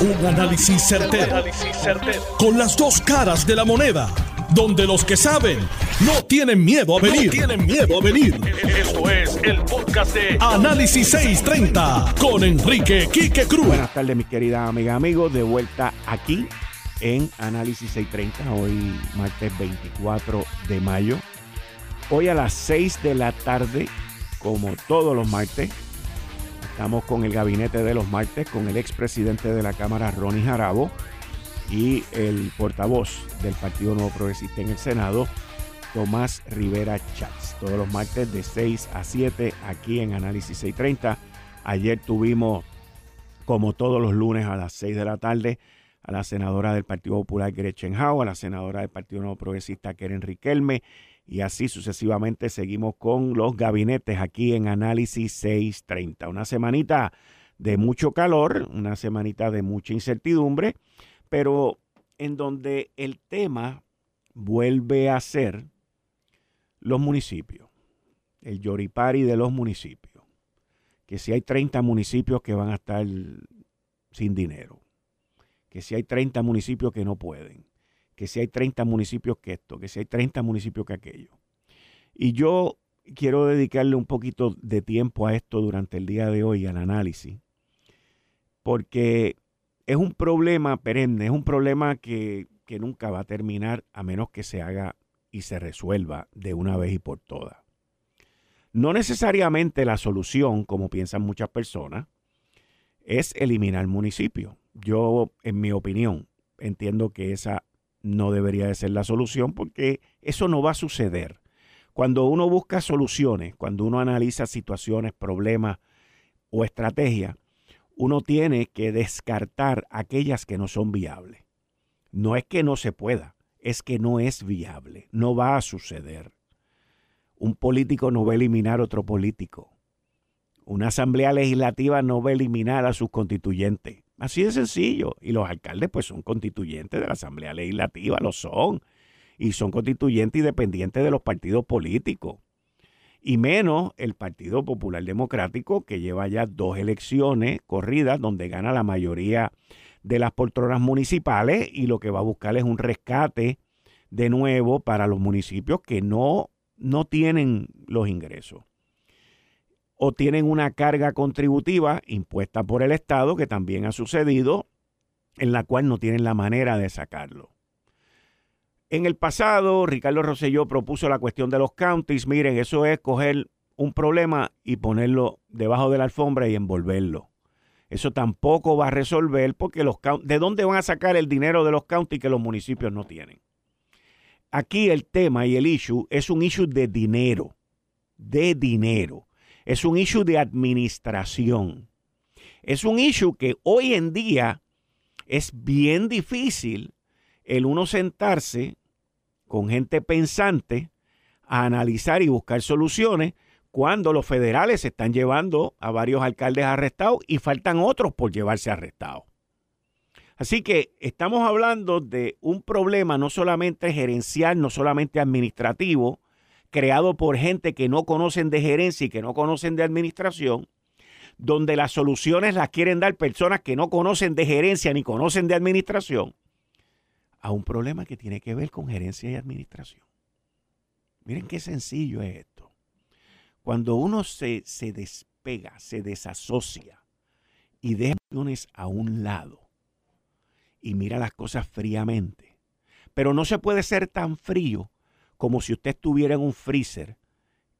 Un análisis certero, Con las dos caras de la moneda. Donde los que saben no tienen miedo a venir. tienen miedo a venir. Esto es el podcast de Análisis 630 con Enrique Quique Cruz. Buenas tardes, mis queridas amigas, amigos. De vuelta aquí en Análisis 630. Hoy, martes 24 de mayo. Hoy a las 6 de la tarde, como todos los martes Estamos con el gabinete de los martes, con el expresidente de la Cámara, Ronnie Jarabo, y el portavoz del Partido Nuevo Progresista en el Senado, Tomás Rivera Chats. Todos los martes de 6 a 7 aquí en Análisis 630. Ayer tuvimos, como todos los lunes a las 6 de la tarde, a la senadora del Partido Popular Gretchen Howe, a la senadora del Partido Nuevo Progresista Keren Riquelme y así sucesivamente seguimos con los gabinetes aquí en Análisis 630. Una semanita de mucho calor, una semanita de mucha incertidumbre, pero en donde el tema vuelve a ser los municipios, el yoripari de los municipios. Que si hay 30 municipios que van a estar sin dinero, que si hay 30 municipios que no pueden, que si hay 30 municipios que esto, que si hay 30 municipios que aquello. Y yo quiero dedicarle un poquito de tiempo a esto durante el día de hoy, al análisis, porque es un problema perenne, es un problema que, que nunca va a terminar a menos que se haga y se resuelva de una vez y por todas. No necesariamente la solución, como piensan muchas personas, es eliminar municipios. Yo, en mi opinión, entiendo que esa no debería de ser la solución porque eso no va a suceder. Cuando uno busca soluciones, cuando uno analiza situaciones, problemas o estrategias, uno tiene que descartar aquellas que no son viables. No es que no se pueda, es que no es viable, no va a suceder. Un político no va a eliminar otro político. Una asamblea legislativa no va a eliminar a sus constituyentes. Así de sencillo. Y los alcaldes pues son constituyentes de la Asamblea Legislativa, lo son. Y son constituyentes y dependientes de los partidos políticos. Y menos el Partido Popular Democrático, que lleva ya dos elecciones corridas donde gana la mayoría de las poltronas municipales y lo que va a buscar es un rescate de nuevo para los municipios que no, no tienen los ingresos o tienen una carga contributiva impuesta por el Estado, que también ha sucedido, en la cual no tienen la manera de sacarlo. En el pasado, Ricardo Rosselló propuso la cuestión de los counties. Miren, eso es coger un problema y ponerlo debajo de la alfombra y envolverlo. Eso tampoco va a resolver porque los ¿de dónde van a sacar el dinero de los counties que los municipios no tienen? Aquí el tema y el issue es un issue de dinero, de dinero. Es un issue de administración. Es un issue que hoy en día es bien difícil el uno sentarse con gente pensante a analizar y buscar soluciones cuando los federales están llevando a varios alcaldes arrestados y faltan otros por llevarse arrestados. Así que estamos hablando de un problema no solamente gerencial, no solamente administrativo, creado por gente que no conocen de gerencia y que no conocen de administración, donde las soluciones las quieren dar personas que no conocen de gerencia ni conocen de administración, a un problema que tiene que ver con gerencia y administración. Miren qué sencillo es esto. Cuando uno se, se despega, se desasocia y deja a un lado y mira las cosas fríamente, pero no se puede ser tan frío como si usted estuviera en un freezer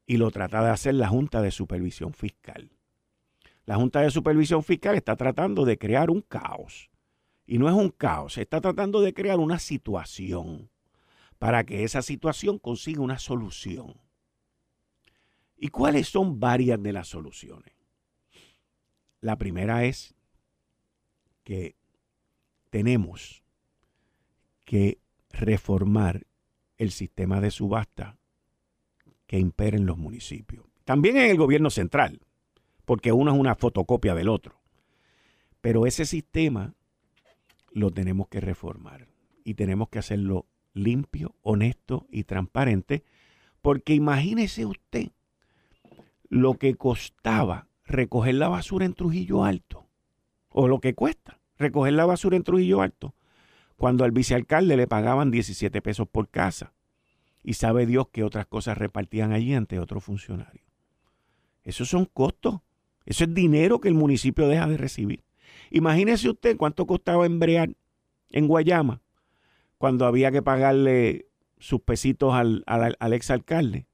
y lo trata de hacer la Junta de Supervisión Fiscal. La Junta de Supervisión Fiscal está tratando de crear un caos. Y no es un caos, está tratando de crear una situación para que esa situación consiga una solución. ¿Y cuáles son varias de las soluciones? La primera es que tenemos que reformar el sistema de subasta que impera en los municipios. También en el gobierno central, porque uno es una fotocopia del otro. Pero ese sistema lo tenemos que reformar y tenemos que hacerlo limpio, honesto y transparente, porque imagínese usted lo que costaba recoger la basura en Trujillo Alto, o lo que cuesta recoger la basura en Trujillo Alto, cuando al vicealcalde le pagaban 17 pesos por casa. Y sabe Dios que otras cosas repartían allí ante otros funcionarios. Esos son costos. Eso es dinero que el municipio deja de recibir. Imagínese usted cuánto costaba embrear en Guayama cuando había que pagarle sus pesitos al, al, al exalcalde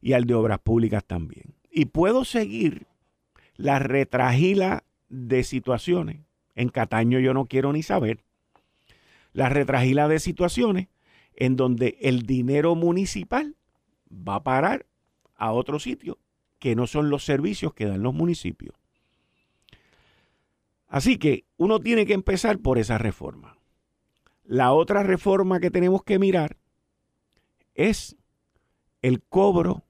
y al de Obras Públicas también. Y puedo seguir la retragila de situaciones. En Cataño yo no quiero ni saber. La retragila de situaciones en donde el dinero municipal va a parar a otro sitio que no son los servicios que dan los municipios. Así que uno tiene que empezar por esa reforma. La otra reforma que tenemos que mirar es el cobro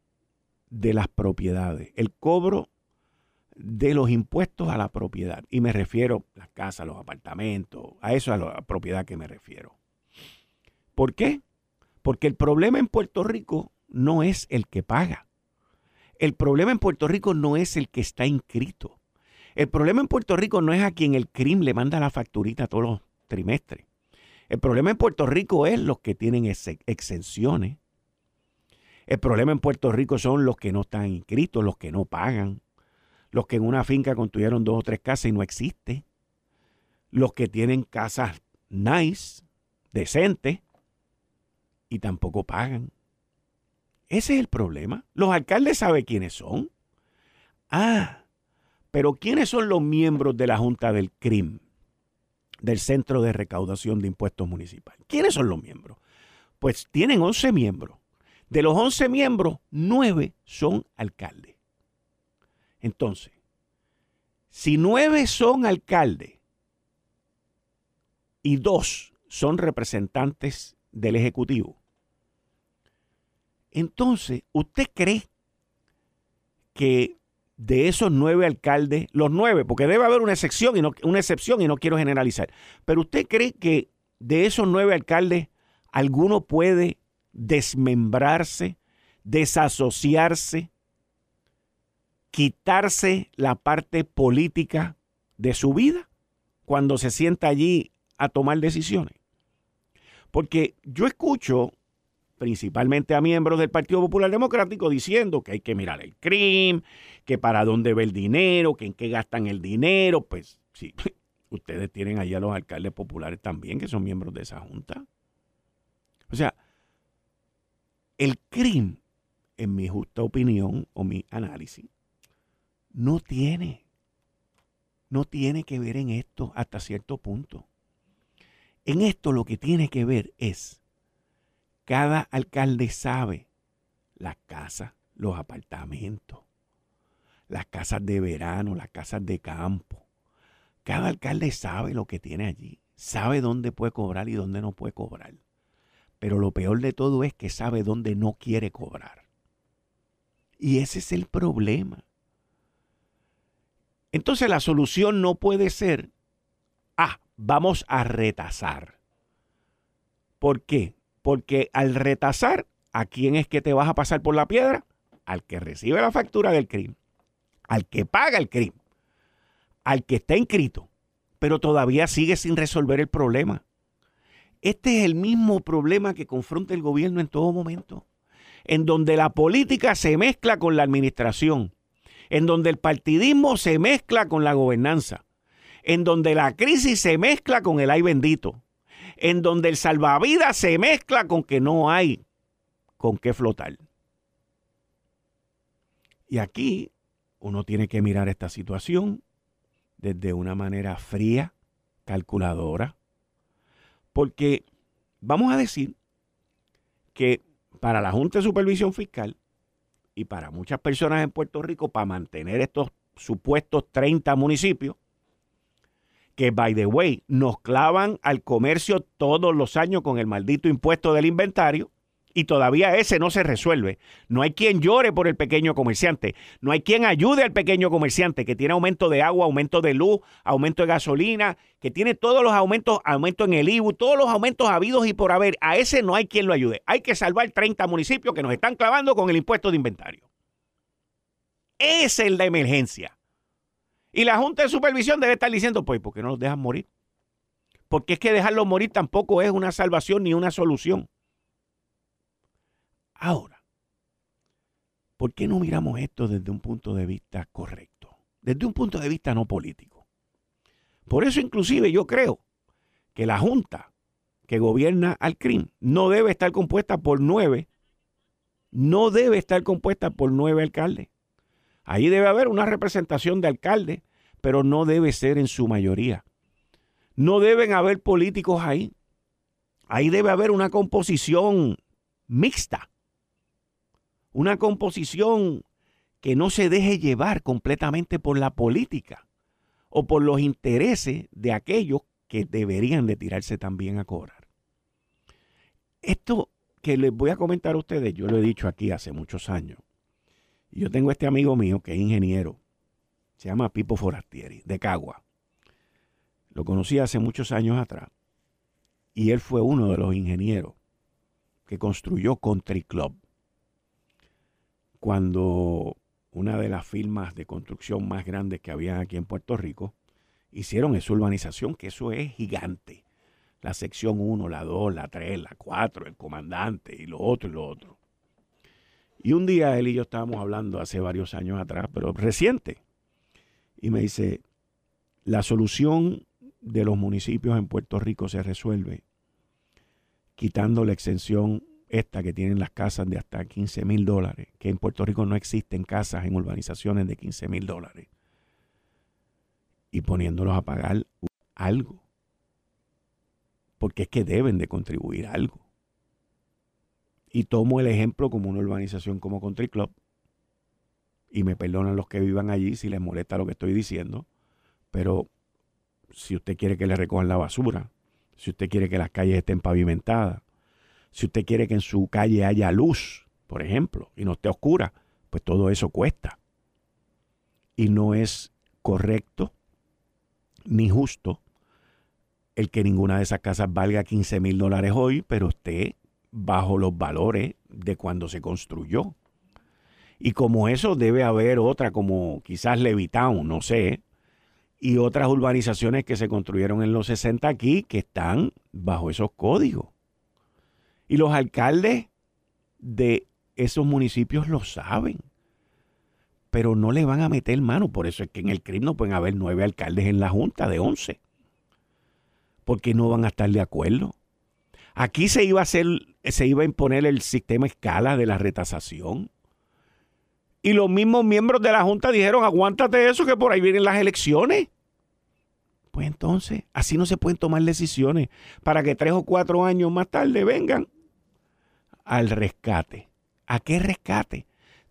de las propiedades, el cobro de los impuestos a la propiedad. Y me refiero a las casas, los apartamentos, a eso, a la propiedad que me refiero. ¿Por qué? Porque el problema en Puerto Rico no es el que paga. El problema en Puerto Rico no es el que está inscrito. El problema en Puerto Rico no es a quien el crimen le manda la facturita todos los trimestres. El problema en Puerto Rico es los que tienen exenciones. El problema en Puerto Rico son los que no están inscritos, los que no pagan, los que en una finca construyeron dos o tres casas y no existe, los que tienen casas nice, decentes, y tampoco pagan. Ese es el problema. Los alcaldes saben quiénes son. Ah, pero ¿quiénes son los miembros de la Junta del CRIM, del Centro de Recaudación de Impuestos Municipales? ¿Quiénes son los miembros? Pues tienen 11 miembros. De los 11 miembros, 9 son alcaldes. Entonces, si nueve son alcaldes y dos son representantes del Ejecutivo, entonces, ¿usted cree que de esos nueve alcaldes, los nueve, porque debe haber una excepción y no, una excepción y no quiero generalizar, pero usted cree que de esos nueve alcaldes alguno puede desmembrarse, desasociarse quitarse la parte política de su vida cuando se sienta allí a tomar decisiones. Porque yo escucho principalmente a miembros del Partido Popular Democrático diciendo que hay que mirar el crimen, que para dónde ve el dinero, que en qué gastan el dinero. Pues sí, ustedes tienen ahí a los alcaldes populares también que son miembros de esa junta. O sea, el crimen, en mi justa opinión o mi análisis, no tiene, no tiene que ver en esto hasta cierto punto. En esto lo que tiene que ver es, cada alcalde sabe las casas, los apartamentos, las casas de verano, las casas de campo. Cada alcalde sabe lo que tiene allí, sabe dónde puede cobrar y dónde no puede cobrar. Pero lo peor de todo es que sabe dónde no quiere cobrar. Y ese es el problema. Entonces la solución no puede ser, ah, vamos a retasar. ¿Por qué? Porque al retasar, ¿a quién es que te vas a pasar por la piedra? Al que recibe la factura del crimen, al que paga el crimen, al que está inscrito, pero todavía sigue sin resolver el problema. Este es el mismo problema que confronta el gobierno en todo momento, en donde la política se mezcla con la administración en donde el partidismo se mezcla con la gobernanza, en donde la crisis se mezcla con el ay bendito, en donde el salvavidas se mezcla con que no hay con qué flotar. Y aquí uno tiene que mirar esta situación desde una manera fría, calculadora, porque vamos a decir que para la Junta de Supervisión Fiscal, y para muchas personas en Puerto Rico, para mantener estos supuestos 30 municipios, que, by the way, nos clavan al comercio todos los años con el maldito impuesto del inventario, y todavía ese no se resuelve. No hay quien llore por el pequeño comerciante. No hay quien ayude al pequeño comerciante que tiene aumento de agua, aumento de luz, aumento de gasolina, que tiene todos los aumentos, aumento en el IBU, todos los aumentos habidos y por haber. A ese no hay quien lo ayude. Hay que salvar 30 municipios que nos están clavando con el impuesto de inventario. Ese es de emergencia. Y la Junta de Supervisión debe estar diciendo, pues, ¿por qué no los dejan morir? Porque es que dejarlo morir tampoco es una salvación ni una solución. Ahora, ¿por qué no miramos esto desde un punto de vista correcto? Desde un punto de vista no político. Por eso inclusive yo creo que la Junta que gobierna al CRIM no debe estar compuesta por nueve, no debe estar compuesta por nueve alcaldes. Ahí debe haber una representación de alcaldes, pero no debe ser en su mayoría. No deben haber políticos ahí. Ahí debe haber una composición mixta. Una composición que no se deje llevar completamente por la política o por los intereses de aquellos que deberían de tirarse también a cobrar. Esto que les voy a comentar a ustedes, yo lo he dicho aquí hace muchos años. Yo tengo este amigo mío que es ingeniero, se llama Pipo Forastieri, de Cagua. Lo conocí hace muchos años atrás y él fue uno de los ingenieros que construyó Country Club. Cuando una de las firmas de construcción más grandes que había aquí en Puerto Rico hicieron esa urbanización, que eso es gigante. La sección 1, la 2, la 3, la 4, el comandante y lo otro y lo otro. Y un día él y yo estábamos hablando hace varios años atrás, pero reciente. Y me dice, la solución de los municipios en Puerto Rico se resuelve quitando la exención esta que tienen las casas de hasta 15 mil dólares, que en Puerto Rico no existen casas en urbanizaciones de 15 mil dólares, y poniéndolos a pagar algo, porque es que deben de contribuir algo. Y tomo el ejemplo como una urbanización como Country Club. Y me perdonan los que vivan allí si les molesta lo que estoy diciendo. Pero si usted quiere que le recojan la basura, si usted quiere que las calles estén pavimentadas, si usted quiere que en su calle haya luz, por ejemplo, y no esté oscura, pues todo eso cuesta. Y no es correcto ni justo el que ninguna de esas casas valga 15 mil dólares hoy, pero esté bajo los valores de cuando se construyó. Y como eso debe haber otra, como quizás Levitown, no sé, y otras urbanizaciones que se construyeron en los 60 aquí que están bajo esos códigos. Y los alcaldes de esos municipios lo saben, pero no le van a meter mano. Por eso es que en el CRIM no pueden haber nueve alcaldes en la Junta de once, porque no van a estar de acuerdo. Aquí se iba a hacer, se iba a imponer el sistema escala de la retasación. Y los mismos miembros de la Junta dijeron, aguántate eso, que por ahí vienen las elecciones. Pues entonces, así no se pueden tomar decisiones para que tres o cuatro años más tarde vengan al rescate. ¿A qué rescate?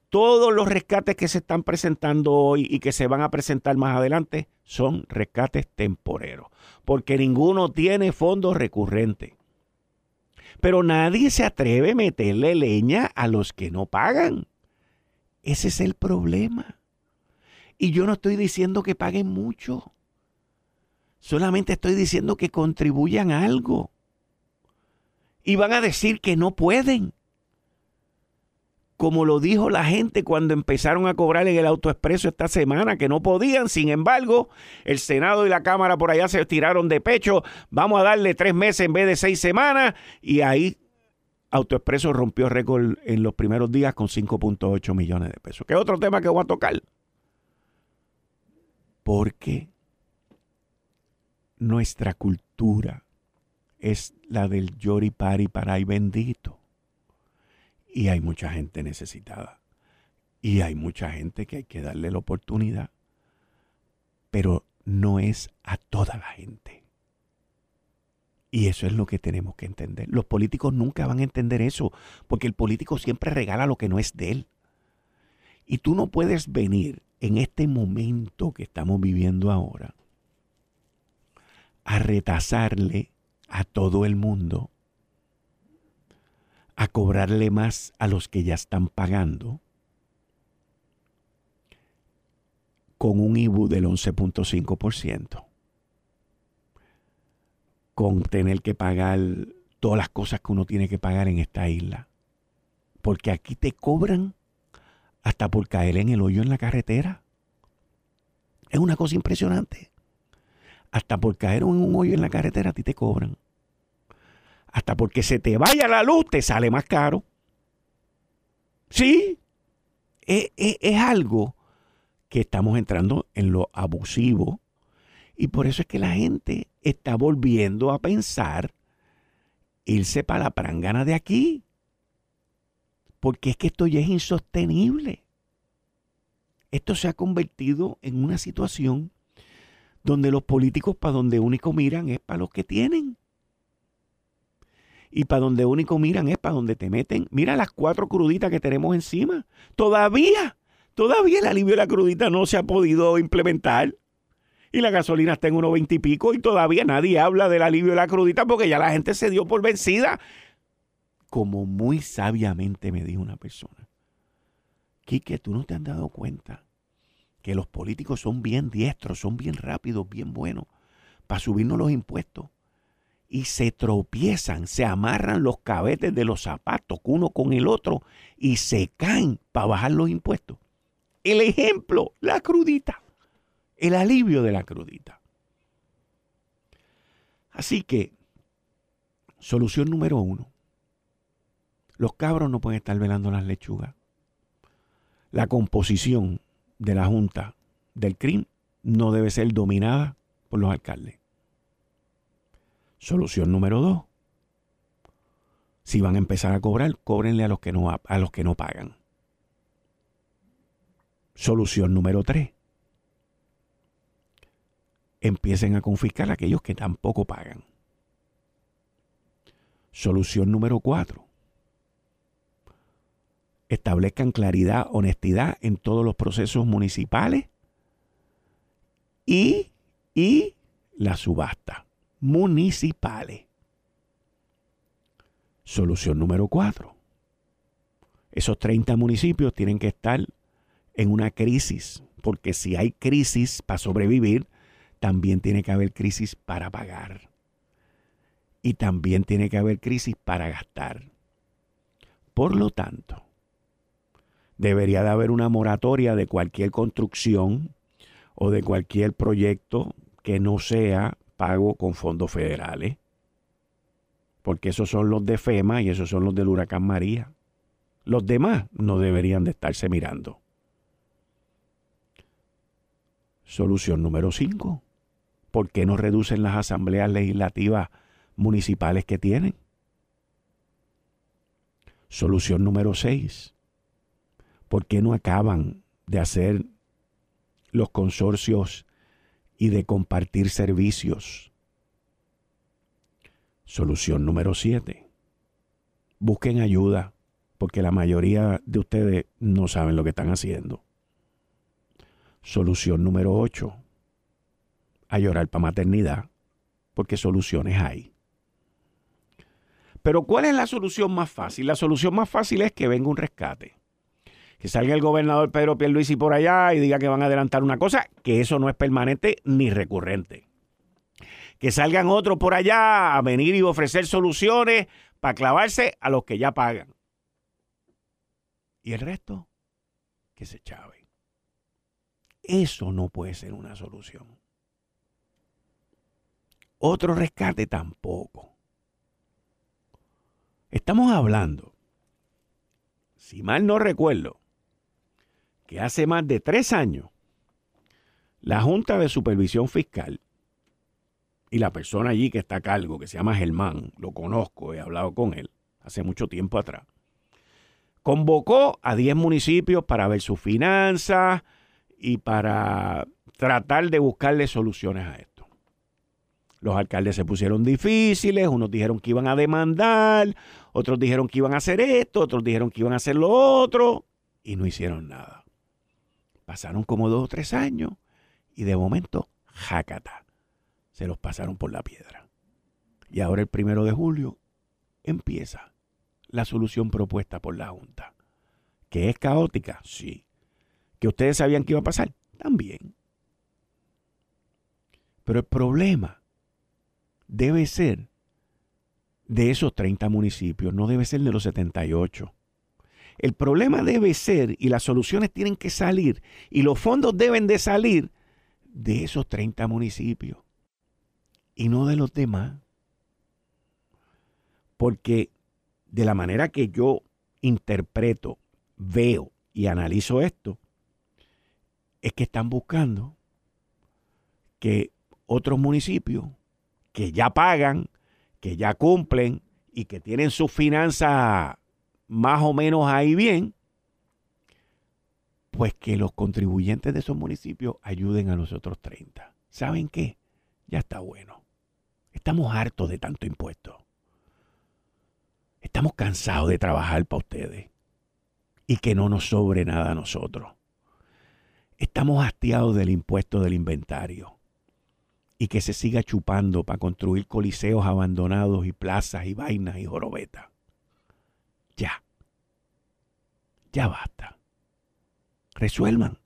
Todos los rescates que se están presentando hoy y que se van a presentar más adelante son rescates temporeros, porque ninguno tiene fondos recurrentes. Pero nadie se atreve a meterle leña a los que no pagan. Ese es el problema. Y yo no estoy diciendo que paguen mucho. Solamente estoy diciendo que contribuyan algo. Y van a decir que no pueden como lo dijo la gente cuando empezaron a cobrar en el autoexpreso esta semana, que no podían. Sin embargo, el Senado y la Cámara por allá se tiraron de pecho. Vamos a darle tres meses en vez de seis semanas. Y ahí Autoexpreso rompió récord en los primeros días con 5.8 millones de pesos. Que es otro tema que voy a tocar. Porque nuestra cultura es la del yori pari para bendito. Y hay mucha gente necesitada. Y hay mucha gente que hay que darle la oportunidad. Pero no es a toda la gente. Y eso es lo que tenemos que entender. Los políticos nunca van a entender eso, porque el político siempre regala lo que no es de él. Y tú no puedes venir en este momento que estamos viviendo ahora a retasarle a todo el mundo a cobrarle más a los que ya están pagando con un IBU del 11.5%, con tener que pagar todas las cosas que uno tiene que pagar en esta isla. Porque aquí te cobran hasta por caer en el hoyo en la carretera. Es una cosa impresionante. hasta por caer en un hoyo en la carretera a ti te cobran. Hasta porque se te vaya la luz te sale más caro. Sí, es, es algo que estamos entrando en lo abusivo y por eso es que la gente está volviendo a pensar irse para la prangana de aquí. Porque es que esto ya es insostenible. Esto se ha convertido en una situación donde los políticos para donde único miran es para los que tienen. Y para donde único miran es para donde te meten. Mira las cuatro cruditas que tenemos encima. Todavía, todavía el alivio de la crudita no se ha podido implementar y la gasolina está en unos 20 y pico y todavía nadie habla del alivio de la crudita porque ya la gente se dio por vencida. Como muy sabiamente me dijo una persona, Quique, tú no te has dado cuenta que los políticos son bien diestros, son bien rápidos, bien buenos para subirnos los impuestos. Y se tropiezan, se amarran los cabetes de los zapatos uno con el otro y se caen para bajar los impuestos. El ejemplo, la crudita el alivio de la crudita. Así que, solución número uno, los cabros no pueden estar velando las lechugas. La composición de la Junta del CRIM no debe ser dominada por los alcaldes. Solución número dos. Si van a empezar a cobrar, cóbrenle a los que no, a los que no pagan. Solución número tres empiecen a confiscar a aquellos que tampoco pagan. Solución número cuatro. Establezcan claridad, honestidad en todos los procesos municipales y, y la subasta municipales. Solución número cuatro. Esos 30 municipios tienen que estar en una crisis, porque si hay crisis para sobrevivir, también tiene que haber crisis para pagar. Y también tiene que haber crisis para gastar. Por lo tanto, debería de haber una moratoria de cualquier construcción o de cualquier proyecto que no sea pago con fondos federales. Porque esos son los de FEMA y esos son los del huracán María. Los demás no deberían de estarse mirando. Solución número 5. ¿por qué no reducen las asambleas legislativas municipales que tienen? Solución número 6. ¿Por qué no acaban de hacer los consorcios y de compartir servicios? Solución número 7. Busquen ayuda, porque la mayoría de ustedes no saben lo que están haciendo. Solución número 8 a llorar para maternidad, porque soluciones hay. Pero ¿cuál es la solución más fácil? La solución más fácil es que venga un rescate. Que salga el gobernador Pedro Pierluisi por allá y diga que van a adelantar una cosa, que eso no es permanente ni recurrente. Que salgan otros por allá a venir y ofrecer soluciones para clavarse a los que ya pagan. Y el resto, que se chave. Eso no puede ser una solución. Otro rescate tampoco. Estamos hablando, si mal no recuerdo, que hace más de tres años la Junta de Supervisión Fiscal y la persona allí que está a cargo, que se llama Germán, lo conozco, he hablado con él hace mucho tiempo atrás, convocó a 10 municipios para ver sus finanzas y para tratar de buscarle soluciones a esto. Los alcaldes se pusieron difíciles, unos dijeron que iban a demandar, otros dijeron que iban a hacer esto, otros dijeron que iban a hacer lo otro, y no hicieron nada. Pasaron como dos o tres años y de momento, jácata, se los pasaron por la piedra. Y ahora el primero de julio empieza la solución propuesta por la Junta. ¿Que es caótica? Sí. ¿Que ustedes sabían que iba a pasar? También. Pero el problema debe ser de esos 30 municipios, no debe ser de los 78. El problema debe ser, y las soluciones tienen que salir, y los fondos deben de salir de esos 30 municipios. y no de los demás. Porque de la manera que yo interpreto, veo y analizo esto, es que están buscando que otros municipios que ya pagan, que ya cumplen y que tienen sus finanzas más o menos ahí bien, pues que los contribuyentes de esos municipios ayuden a los otros 30. ¿Saben qué? Ya está bueno. Estamos hartos de tanto impuesto. Estamos cansados de trabajar para ustedes y que no nos sobre nada a nosotros. Estamos hastiados del impuesto del inventario y que se siga chupando para construir coliseos abandonados y plazas y vainas y jorobetas. Ya. Ya basta. Resuelvan.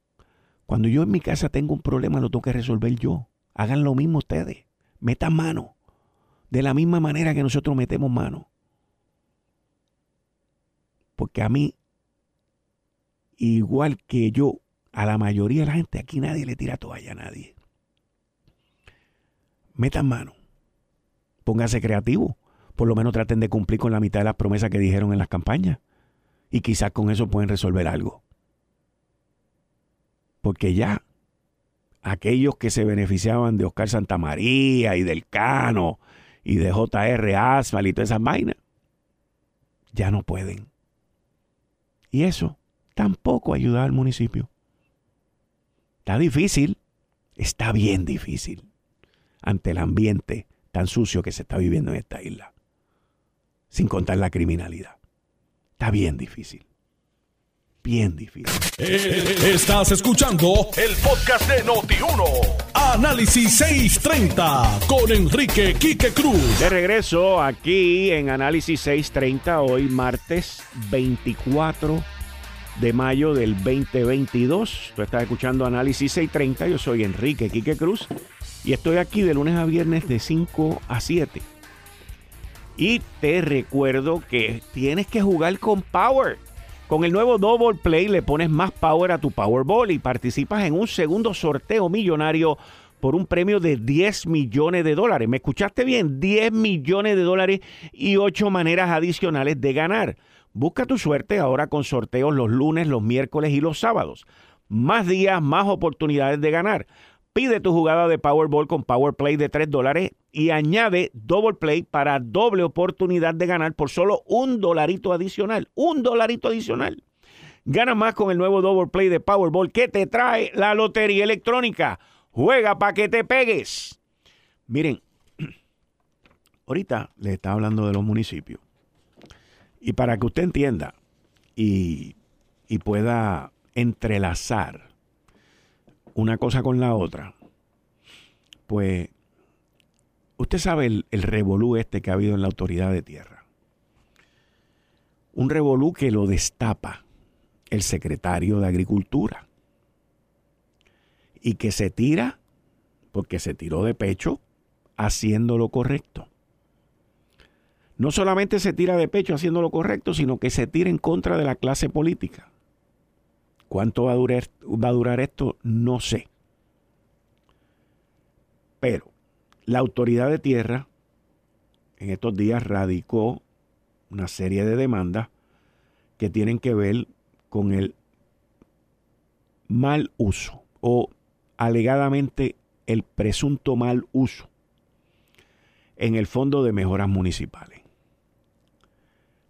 Cuando yo en mi casa tengo un problema, lo tengo que resolver yo. Hagan lo mismo ustedes. Metan mano. De la misma manera que nosotros metemos mano. Porque a mí, igual que yo, a la mayoría de la gente, aquí nadie le tira toalla a nadie. Metan mano. Pónganse creativos. Por lo menos traten de cumplir con la mitad de las promesas que dijeron en las campañas. Y quizás con eso pueden resolver algo. Porque ya aquellos que se beneficiaban de Oscar Santamaría y del Cano y de JR Asfal y todas esas vainas, ya no pueden. Y eso tampoco ayuda al municipio. Está difícil, está bien difícil ante el ambiente tan sucio que se está viviendo en esta isla, sin contar la criminalidad. Está bien difícil bien difícil. Eh, estás escuchando el podcast de Noti1. Análisis 630 con Enrique Quique Cruz. De regreso aquí en Análisis 630, hoy martes 24 de mayo del 2022. Tú estás escuchando Análisis 630. Yo soy Enrique Quique Cruz y estoy aquí de lunes a viernes de 5 a 7. Y te recuerdo que tienes que jugar con Power. Con el nuevo Double Play le pones más power a tu Powerball y participas en un segundo sorteo millonario por un premio de 10 millones de dólares. ¿Me escuchaste bien? 10 millones de dólares y 8 maneras adicionales de ganar. Busca tu suerte ahora con sorteos los lunes, los miércoles y los sábados. Más días, más oportunidades de ganar. Pide tu jugada de Powerball con Power Play de 3 dólares y añade Double Play para doble oportunidad de ganar por solo un dolarito adicional. Un dolarito adicional. Gana más con el nuevo Double Play de Powerball que te trae la lotería electrónica. Juega para que te pegues. Miren, ahorita le estaba hablando de los municipios. Y para que usted entienda y, y pueda entrelazar una cosa con la otra, pues usted sabe el, el revolú este que ha habido en la autoridad de tierra. Un revolú que lo destapa el secretario de Agricultura y que se tira, porque se tiró de pecho, haciendo lo correcto. No solamente se tira de pecho haciendo lo correcto, sino que se tira en contra de la clase política. ¿Cuánto va a durar, va a durar esto? No sé. Pero la autoridad de tierra en estos días radicó una serie de demandas que tienen que ver con el mal uso o alegadamente el presunto mal uso en el Fondo de Mejoras Municipales.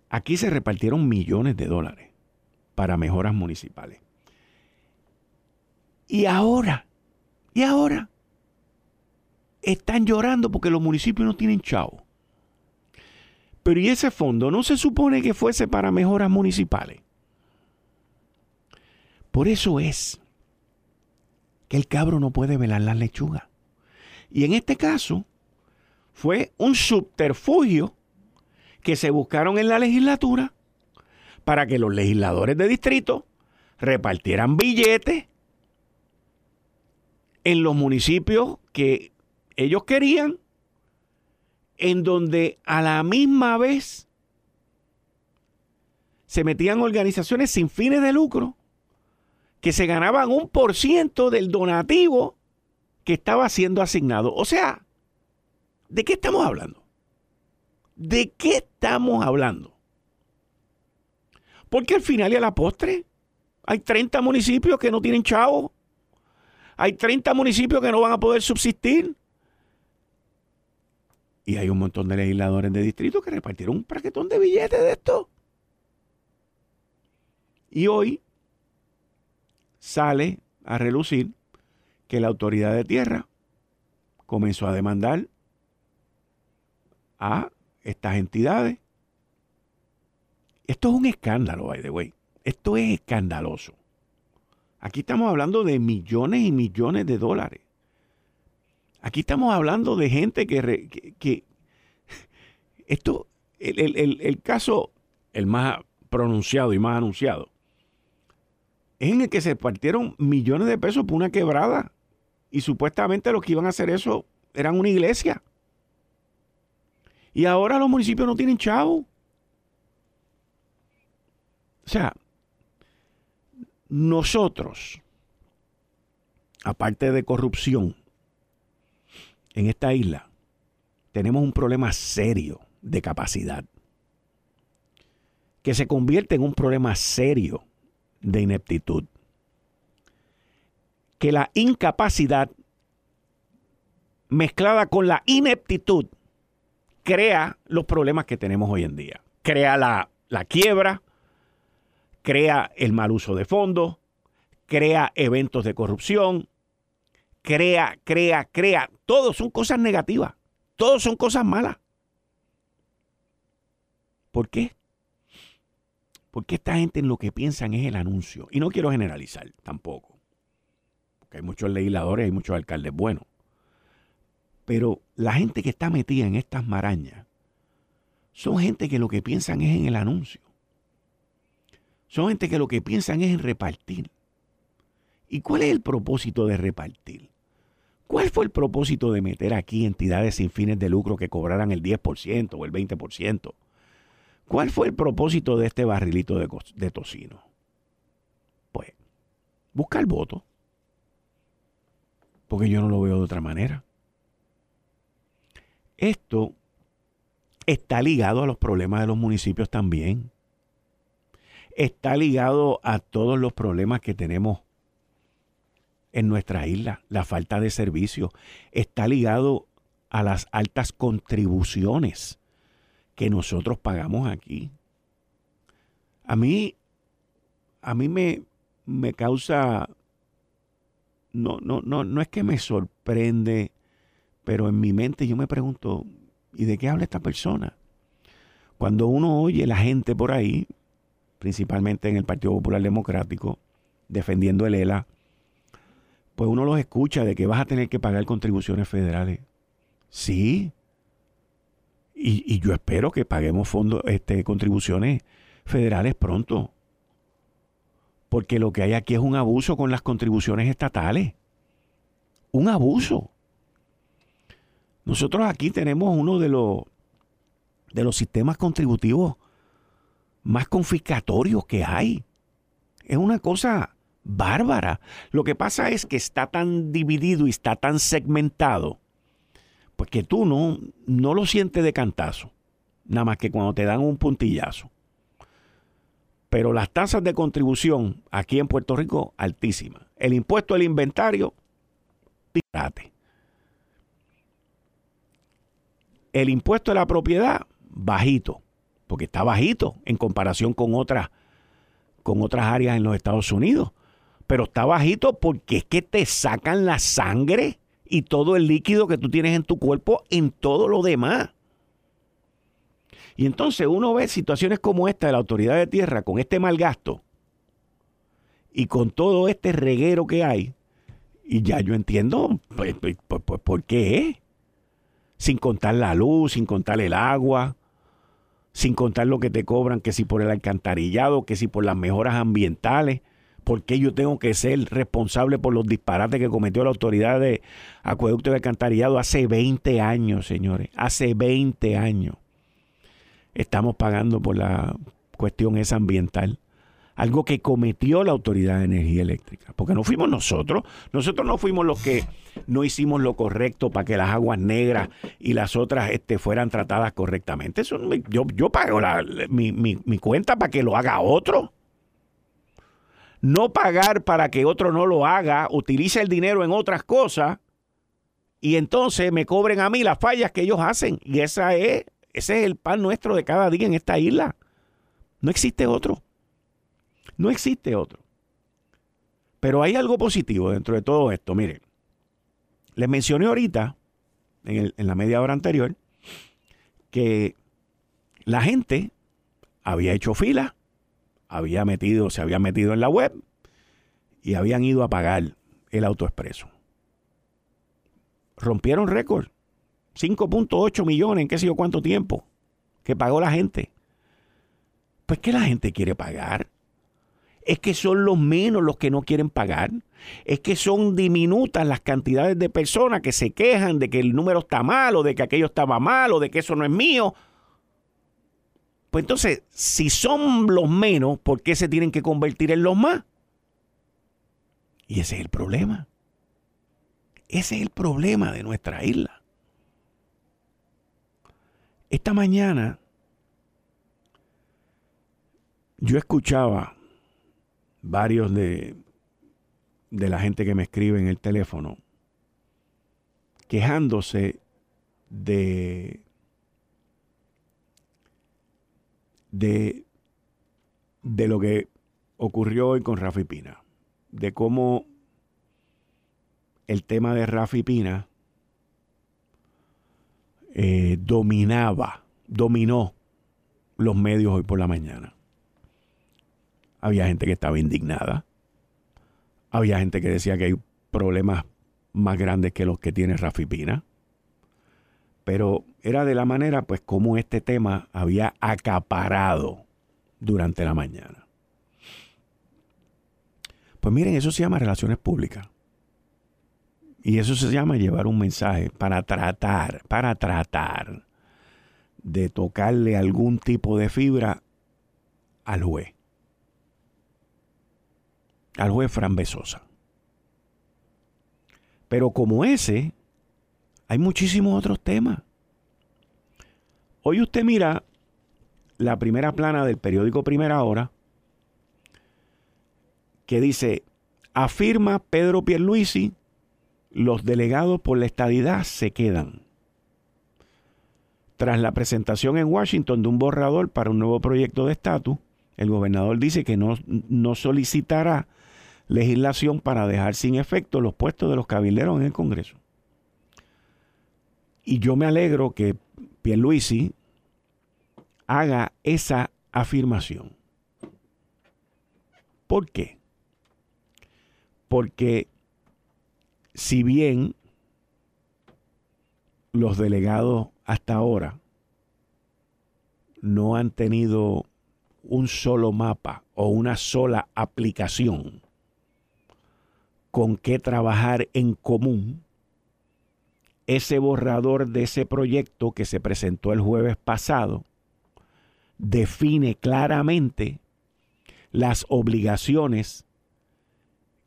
Aquí se repartieron millones de dólares para mejoras municipales. Y ahora, y ahora, están llorando porque los municipios no tienen chavo. Pero ¿y ese fondo no se supone que fuese para mejoras municipales? Por eso es que el cabro no puede velar las lechugas. Y en este caso fue un subterfugio que se buscaron en la legislatura para que los legisladores de distrito repartieran billetes en los municipios que ellos querían, en donde a la misma vez se metían organizaciones sin fines de lucro que se ganaban un por ciento del donativo que estaba siendo asignado. O sea, ¿De qué estamos hablando? ¿De qué estamos hablando? Porque al final y a la postre hay 30 municipios que no tienen chavo. Hay 30 municipios que no van a poder subsistir. Y hay un montón de legisladores de distrito que repartieron un paquetón de billetes de esto. Y hoy sale a relucir que la autoridad de tierra comenzó a demandar a estas entidades. Esto es un escándalo, by the way. Esto es escandaloso. Aquí estamos hablando de millones y millones de dólares. Aquí estamos hablando de gente que... esto, el, caso, el más pronunciado y más anunciado, es en el que se partieron millones de pesos por una quebrada. Y supuestamente los que iban a hacer eso eran una iglesia. Y ahora los municipios no tienen chavo. O sea, nosotros, aparte de corrupción, en esta isla tenemos un problema serio de capacidad que se convierte en un problema serio de ineptitud. Que la incapacidad mezclada con la ineptitud crea los problemas que tenemos hoy en día. Crea la, la quiebra, crea el mal uso de fondos, crea eventos de corrupción, crea, crea, crea. Todos son cosas negativas. Todos son cosas malas. ¿Por qué? Porque esta gente en lo que piensan es el anuncio. Y no quiero generalizar tampoco. Porque hay muchos legisladores, hay muchos alcaldes buenos. Pero la gente que está metida en estas marañas son gente que lo que piensan es en el anuncio. Son gente que lo que piensan es en repartir. ¿Y cuál es el propósito de repartir? ¿Cuál fue el propósito de meter aquí entidades sin fines de lucro que cobraran el 10% o el 20%? ¿Cuál fue el propósito de este barrilito de, de tocino? Pues, buscar voto. Porque yo no lo veo de otra manera. Esto está ligado a los problemas de los municipios también está ligado a todos los problemas que tenemos en nuestra isla, la falta de servicio, está ligado a las altas contribuciones que nosotros pagamos aquí. A mí, a mí me, me causa, no, no, no, no es que me sorprende, pero en mi mente yo me pregunto, ¿y de qué habla esta persona? Cuando uno oye la gente por ahí, principalmente en el Partido Popular Democrático, defendiendo el ELA, pues uno los escucha de que vas a tener que pagar contribuciones federales. Sí. Y, yo espero que paguemos fondos, este, contribuciones federales pronto. Porque lo que hay aquí es un abuso con las contribuciones estatales. Un abuso. Nosotros aquí tenemos uno de los, de los sistemas contributivos más confiscatorios que hay. Es una cosa bárbara. Lo que pasa es que está tan dividido y está tan segmentado, pues que tú no, no lo sientes de cantazo, nada más que cuando te dan un puntillazo. Pero las tasas de contribución aquí en Puerto Rico, altísimas. El impuesto al inventario, pirate. El impuesto a la propiedad, bajito porque está bajito en comparación con con otras áreas en los Estados Unidos. Pero está bajito porque es que te sacan la sangre y todo el líquido que tú tienes en tu cuerpo en todo lo demás. Y entonces uno ve situaciones como esta de la autoridad de tierra con este mal gasto y con todo este reguero que hay. Y ya yo entiendo pues, pues, pues, pues por qué. Sin contar la luz, sin contar el agua, sin contar lo que te cobran, que si por el alcantarillado, que si por las mejoras ambientales, porque yo tengo que ser responsable por los disparates que cometió la autoridad de acueducto de alcantarillado hace 20 años, señores, hace 20 años. Estamos pagando por la cuestión esa ambiental. algo que cometió la Autoridad de Energía Eléctrica, porque no fuimos nosotros, nosotros no fuimos los que no hicimos lo correcto para que las aguas negras y las otras este, fueran tratadas correctamente. Eso, yo, yo pago mi, mi cuenta para que lo haga otro. No pagar para que otro no lo haga, utilice el dinero en otras cosas y entonces me cobren a mí las fallas que ellos hacen. Y esa es, ese es el pan nuestro de cada día en esta isla. No existe otro. No existe otro. Pero hay algo positivo dentro de todo esto. Miren, les mencioné ahorita, en, en la media hora anterior, que la gente había hecho fila, había metido, se había metido en la web y habían ido a pagar el autoexpreso. Rompieron récord. 5.8 millones en qué sé yo cuánto tiempo que pagó la gente. Pues que la gente quiere pagar es que son los menos los que no quieren pagar, es que son diminutas las cantidades de personas que se quejan de que el número está mal o de que aquello estaba mal o de que eso no es mío. Pues entonces, si son los menos, ¿por qué se tienen que convertir en los más? Y ese es el problema. Ese es el problema de nuestra isla. Esta mañana yo escuchaba varios de, de la gente que me escribe en el teléfono quejándose de, de, de lo que ocurrió hoy con Rafi Pina, de cómo el tema de Rafi Pina eh, dominaba, dominó los medios hoy por la mañana. Había gente que estaba indignada. Había gente que decía que hay problemas más grandes que los que tiene Rafi Pina. Pero era de la manera, pues, como este tema había acaparado durante la mañana. Pues miren, eso se llama relaciones públicas. Y eso se llama llevar un mensaje para tratar, para tratar de tocarle algún tipo de fibra al juez al juez Fran Besosa. Pero como ese, hay muchísimos otros temas. Hoy usted mira la primera plana del periódico Primera Hora, que dice, afirma Pedro Pierluisi, los delegados por la estadidad se quedan. Tras la presentación en Washington de un borrador para un nuevo proyecto de estatus, el gobernador dice que no, no solicitará legislación para dejar sin efecto los puestos de los cabilderos en el Congreso. Y yo me alegro que Pierluisi haga esa afirmación. ¿Por qué? Porque si bien los delegados hasta ahora no han tenido un solo mapa o una sola aplicación con qué trabajar en común, ese borrador de ese proyecto que se presentó el jueves pasado define claramente las obligaciones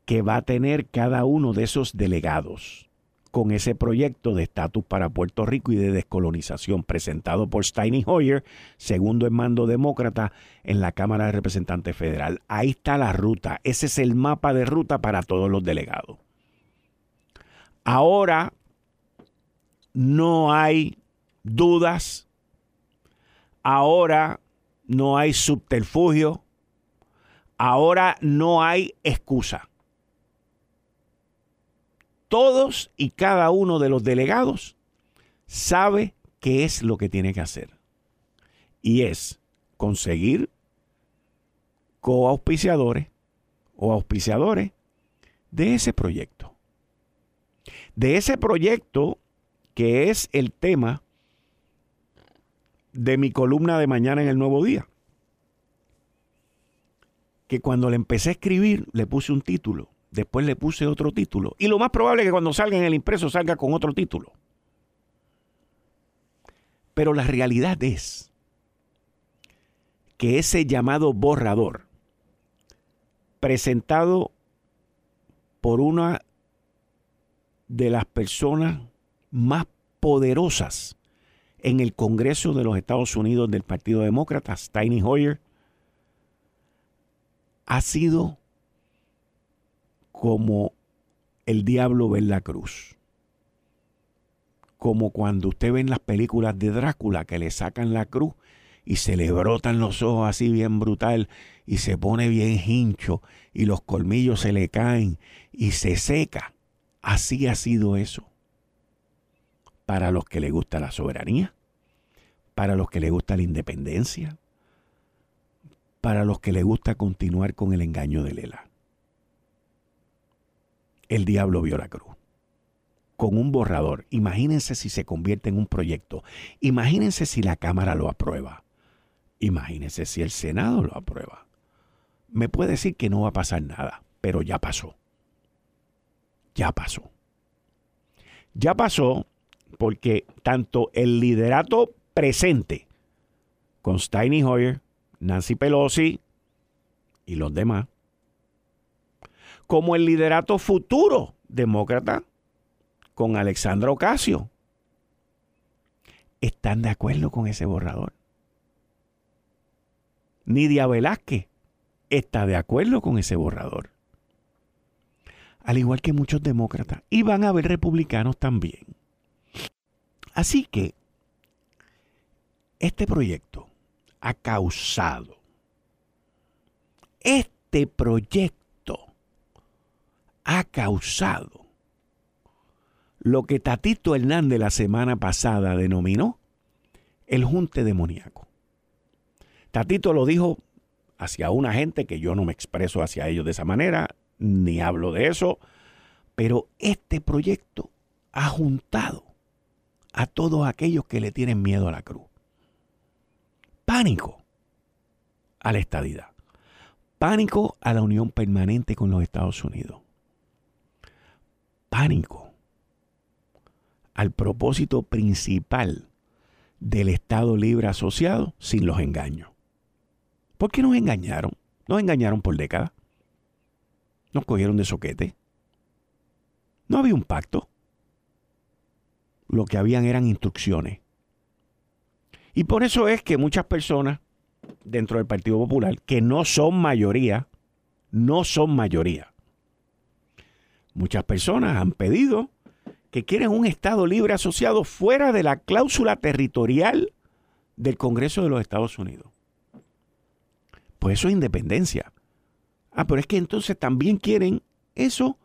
que va a tener cada uno de esos delegados con ese proyecto de estatus para Puerto Rico y de descolonización presentado por Steiny Hoyer, segundo en mando demócrata en la Cámara de Representantes Federal. Ahí está la ruta, ese es el mapa de ruta para todos los delegados. Ahora no hay dudas, ahora no hay subterfugio, ahora no hay excusa todos y cada uno de los delegados sabe qué es lo que tiene que hacer. Y es conseguir coauspiciadores o auspiciadores de ese proyecto. De ese proyecto que es el tema de mi columna de mañana en el Nuevo Día. Que cuando le empecé a escribir le puse un título Después le puse otro título. Y lo más probable es que cuando salga en el impreso salga con otro título. Pero la realidad es que ese llamado borrador presentado por una de las personas más poderosas en el Congreso de los Estados Unidos del Partido Demócrata, Steny Hoyer, ha sido como el diablo ve la cruz. Como cuando usted ve en las películas de Drácula que le sacan la cruz y se le brotan los ojos así bien brutal y se pone bien hincho y los colmillos se le caen y se seca. Así ha sido eso. Para los que le gusta la soberanía, para los que le gusta la independencia, para los que le gusta continuar con el engaño de Lela. El diablo vio la cruz con un borrador. Imagínense si se convierte en un proyecto. Imagínense si la Cámara lo aprueba. Imagínense si el Senado lo aprueba. Me puede decir que no va a pasar nada, pero ya pasó. Ya pasó. Ya pasó porque tanto el liderato presente con Steiny Hoyer, Nancy Pelosi y los demás, como el liderato futuro demócrata con Alexandra Ocasio, están de acuerdo con ese borrador. Nidia Velázquez está de acuerdo con ese borrador. Al igual que muchos demócratas. Y van a haber republicanos también. Así que este proyecto ha causado, este proyecto ha causado lo que Tatito Hernández la semana pasada denominó el junte demoníaco. Tatito lo dijo hacia una gente que yo no me expreso hacia ellos de esa manera, ni hablo de eso, pero este proyecto ha juntado a todos aquellos que le tienen miedo a la cruz. Pánico a la estadidad. Pánico a la unión permanente con los Estados Unidos. Pánico al propósito principal del Estado Libre Asociado sin los engaños. ¿Por qué nos engañaron? Nos engañaron por décadas. Nos cogieron de soquete. No había un pacto. Lo que habían eran instrucciones. Y por eso es que muchas personas dentro del Partido Popular, que no son mayoría, no son mayoría. Muchas personas han pedido que quieren un Estado libre asociado fuera de la cláusula territorial del Congreso de los Estados Unidos. Pues eso es independencia. Ah, pero es que entonces también quieren eso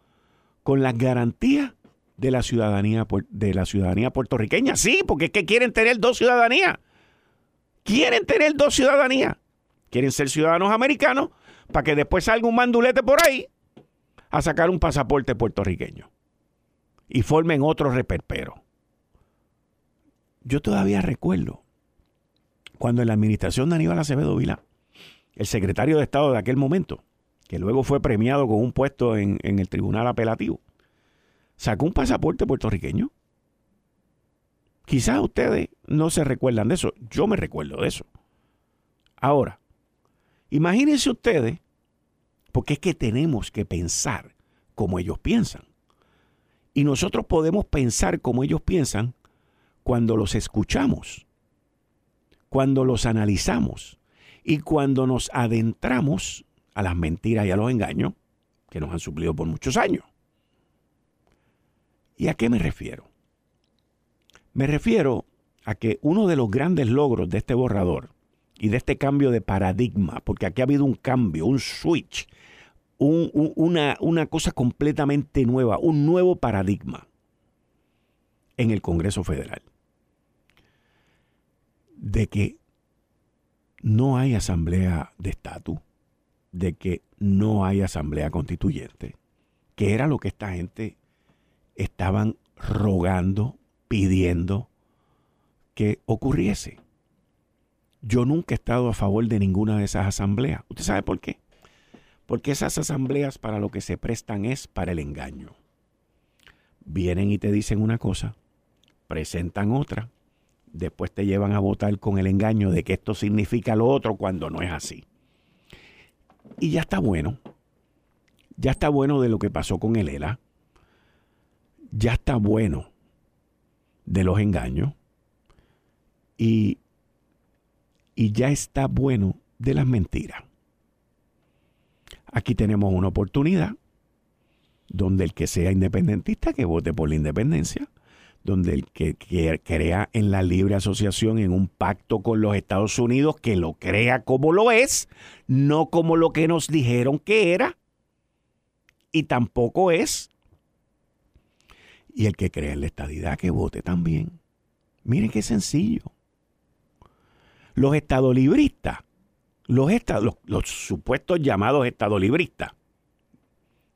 con las garantías de la ciudadanía de la ciudadanía puertorriqueña. Sí, porque es que quieren tener dos ciudadanías. Quieren tener dos ciudadanías. Quieren ser ciudadanos americanos para que después salga un mandulete por ahí a sacar un pasaporte puertorriqueño y formen otro reperpero. Yo todavía recuerdo cuando en la administración de Aníbal Acevedo Vila el secretario de Estado de aquel momento, que luego fue premiado con un puesto en, el tribunal apelativo, sacó un pasaporte puertorriqueño. Quizás ustedes no se recuerdan de eso, yo me recuerdo de eso. Ahora, imagínense ustedes, porque es que tenemos que pensar como ellos piensan. Y nosotros podemos pensar como ellos piensan cuando los escuchamos, cuando los analizamos, y cuando nos adentramos a las mentiras y a los engaños que nos han suplido por muchos años. ¿Y a qué me refiero? Me refiero a que uno de los grandes logros de este borrador y de este cambio de paradigma, porque aquí ha habido un cambio, un switch, una, una cosa completamente nueva, un nuevo paradigma en el Congreso Federal, de que no hay asamblea de estatus, de que no hay asamblea constituyente, que era lo que esta gente estaban rogando, pidiendo que ocurriese. Yo nunca he estado a favor de ninguna de esas asambleas. ¿Usted sabe por qué? Porque esas asambleas para lo que se prestan es para el engaño. Vienen y te dicen una cosa, presentan otra, después te llevan a votar con el engaño de que esto significa lo otro cuando no es así. Y ya está bueno. Ya está bueno de lo que pasó con el ELA. Ya está bueno de los engaños. Y, y ya está bueno de las mentiras. Aquí tenemos una oportunidad donde el que sea independentista que vote por la independencia, donde el que, crea en la libre asociación, en un pacto con los Estados Unidos, que lo crea como lo es, no como lo que nos dijeron que era, y tampoco es. Y el que crea en la estadidad, que vote también. Miren qué sencillo. Los estadolibristas, los, los, los supuestos llamados estadolibristas,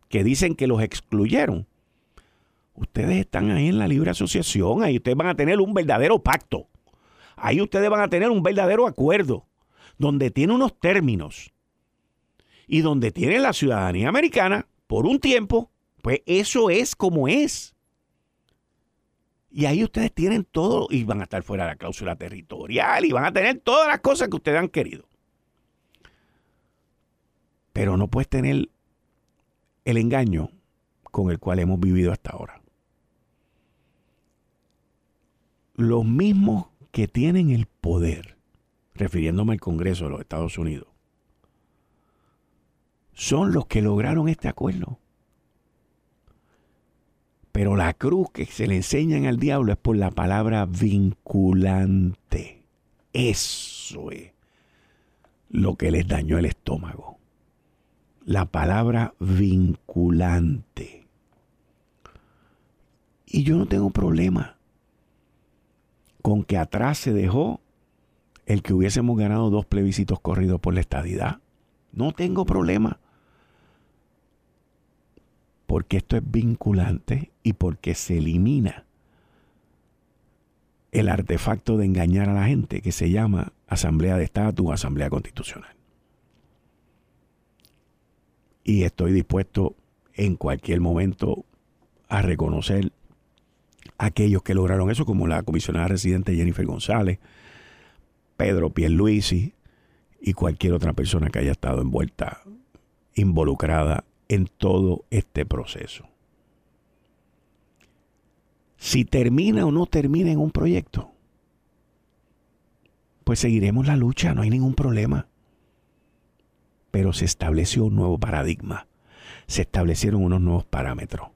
que dicen que los excluyeron, ustedes están ahí en la libre asociación, ahí ustedes van a tener un verdadero pacto. Ahí ustedes van a tener un verdadero acuerdo, donde tiene unos términos y donde tiene la ciudadanía americana por un tiempo, pues eso es como es. Y ahí ustedes tienen todo y van a estar fuera de la cláusula territorial y van a tener todas las cosas que ustedes han querido. Pero no puedes tener el engaño con el cual hemos vivido hasta ahora. Los mismos que tienen el poder, refiriéndome al Congreso de los Estados Unidos, son los que lograron este acuerdo. Pero la cruz que se le enseñan al diablo es por la palabra vinculante. Eso es lo que les dañó el estómago. La palabra vinculante. Y yo no tengo problema con que atrás se dejó el que hubiésemos ganado dos plebiscitos corridos por la estadidad. No tengo problema. Porque esto es vinculante y porque se elimina el artefacto de engañar a la gente que se llama Asamblea de Estatus Asamblea Constitucional. Y estoy dispuesto en cualquier momento a reconocer a aquellos que lograron eso, como la comisionada residente Jennifer González, Pedro Pierluisi y cualquier otra persona que haya estado envuelta, involucrada en todo este proceso. Si termina o no termina en un proyecto, pues seguiremos la lucha, no hay ningún problema. Pero se estableció un nuevo paradigma, se establecieron unos nuevos parámetros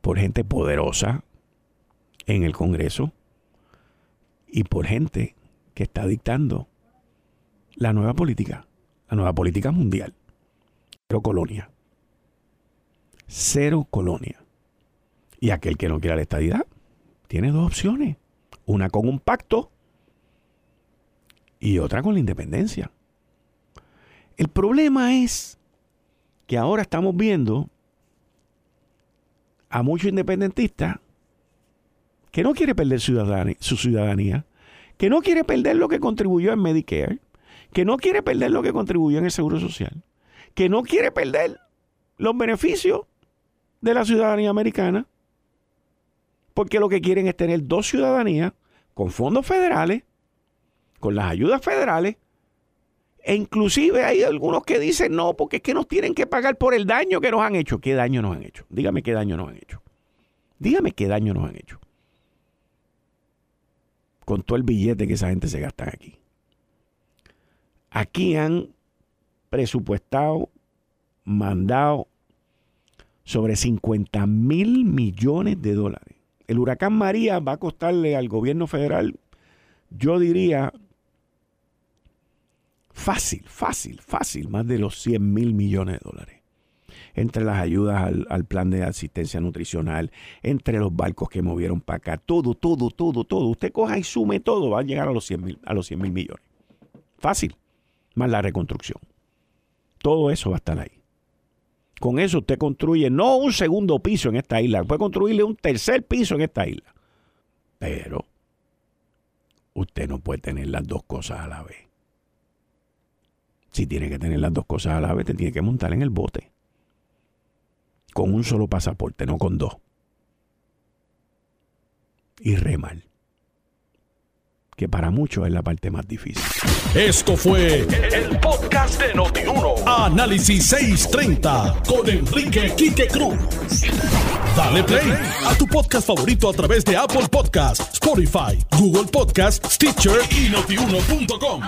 por gente poderosa en el Congreso y por gente que está dictando la nueva política, la nueva política mundial. Cero colonia. Cero colonia. Y aquel que no quiera la estadidad tiene dos opciones. Una con un pacto y otra con la independencia. El problema es que ahora estamos viendo a muchos independentistas que no quiere perder su ciudadanía, que no quiere perder lo que contribuyó en Medicare, que no quiere perder lo que contribuyó en el Seguro Social, que no quiere perder los beneficios de la ciudadanía americana, porque lo que quieren es tener dos ciudadanías con fondos federales, con las ayudas federales, e inclusive hay algunos que dicen, no, porque es que nos tienen que pagar por el daño que nos han hecho. ¿Qué daño nos han hecho? Dígame qué daño nos han hecho. Dígame qué daño nos han hecho. Con todo el billete que esa gente se gasta aquí. Aquí han presupuestado, mandado sobre 50 mil millones de dólares. El huracán María va a costarle al gobierno federal, yo diría, fácil, fácil, fácil, más de los 100 mil millones de dólares. Entre las ayudas al, plan de asistencia nutricional, entre los barcos que movieron para acá, todo, todo, todo, todo. Usted coja y sume todo, va a llegar a los 100 mil, a los 100 mil millones. Fácil, más la reconstrucción. Todo eso va a estar ahí. Con eso usted construye no un segundo piso en esta isla, puede construirle un tercer piso en esta isla. Pero usted no puede tener las dos cosas a la vez. Si tiene que tener las dos cosas a la vez, te tiene que montar en el bote. Con un solo pasaporte, no con dos. Y remar. Que para muchos es la parte más difícil. Esto fue el podcast de Notiuno. Análisis 630 con Enrique Quique Cruz. Dale play a tu podcast favorito a través de Apple Podcasts, Spotify, Google Podcasts, Stitcher y notiuno.com.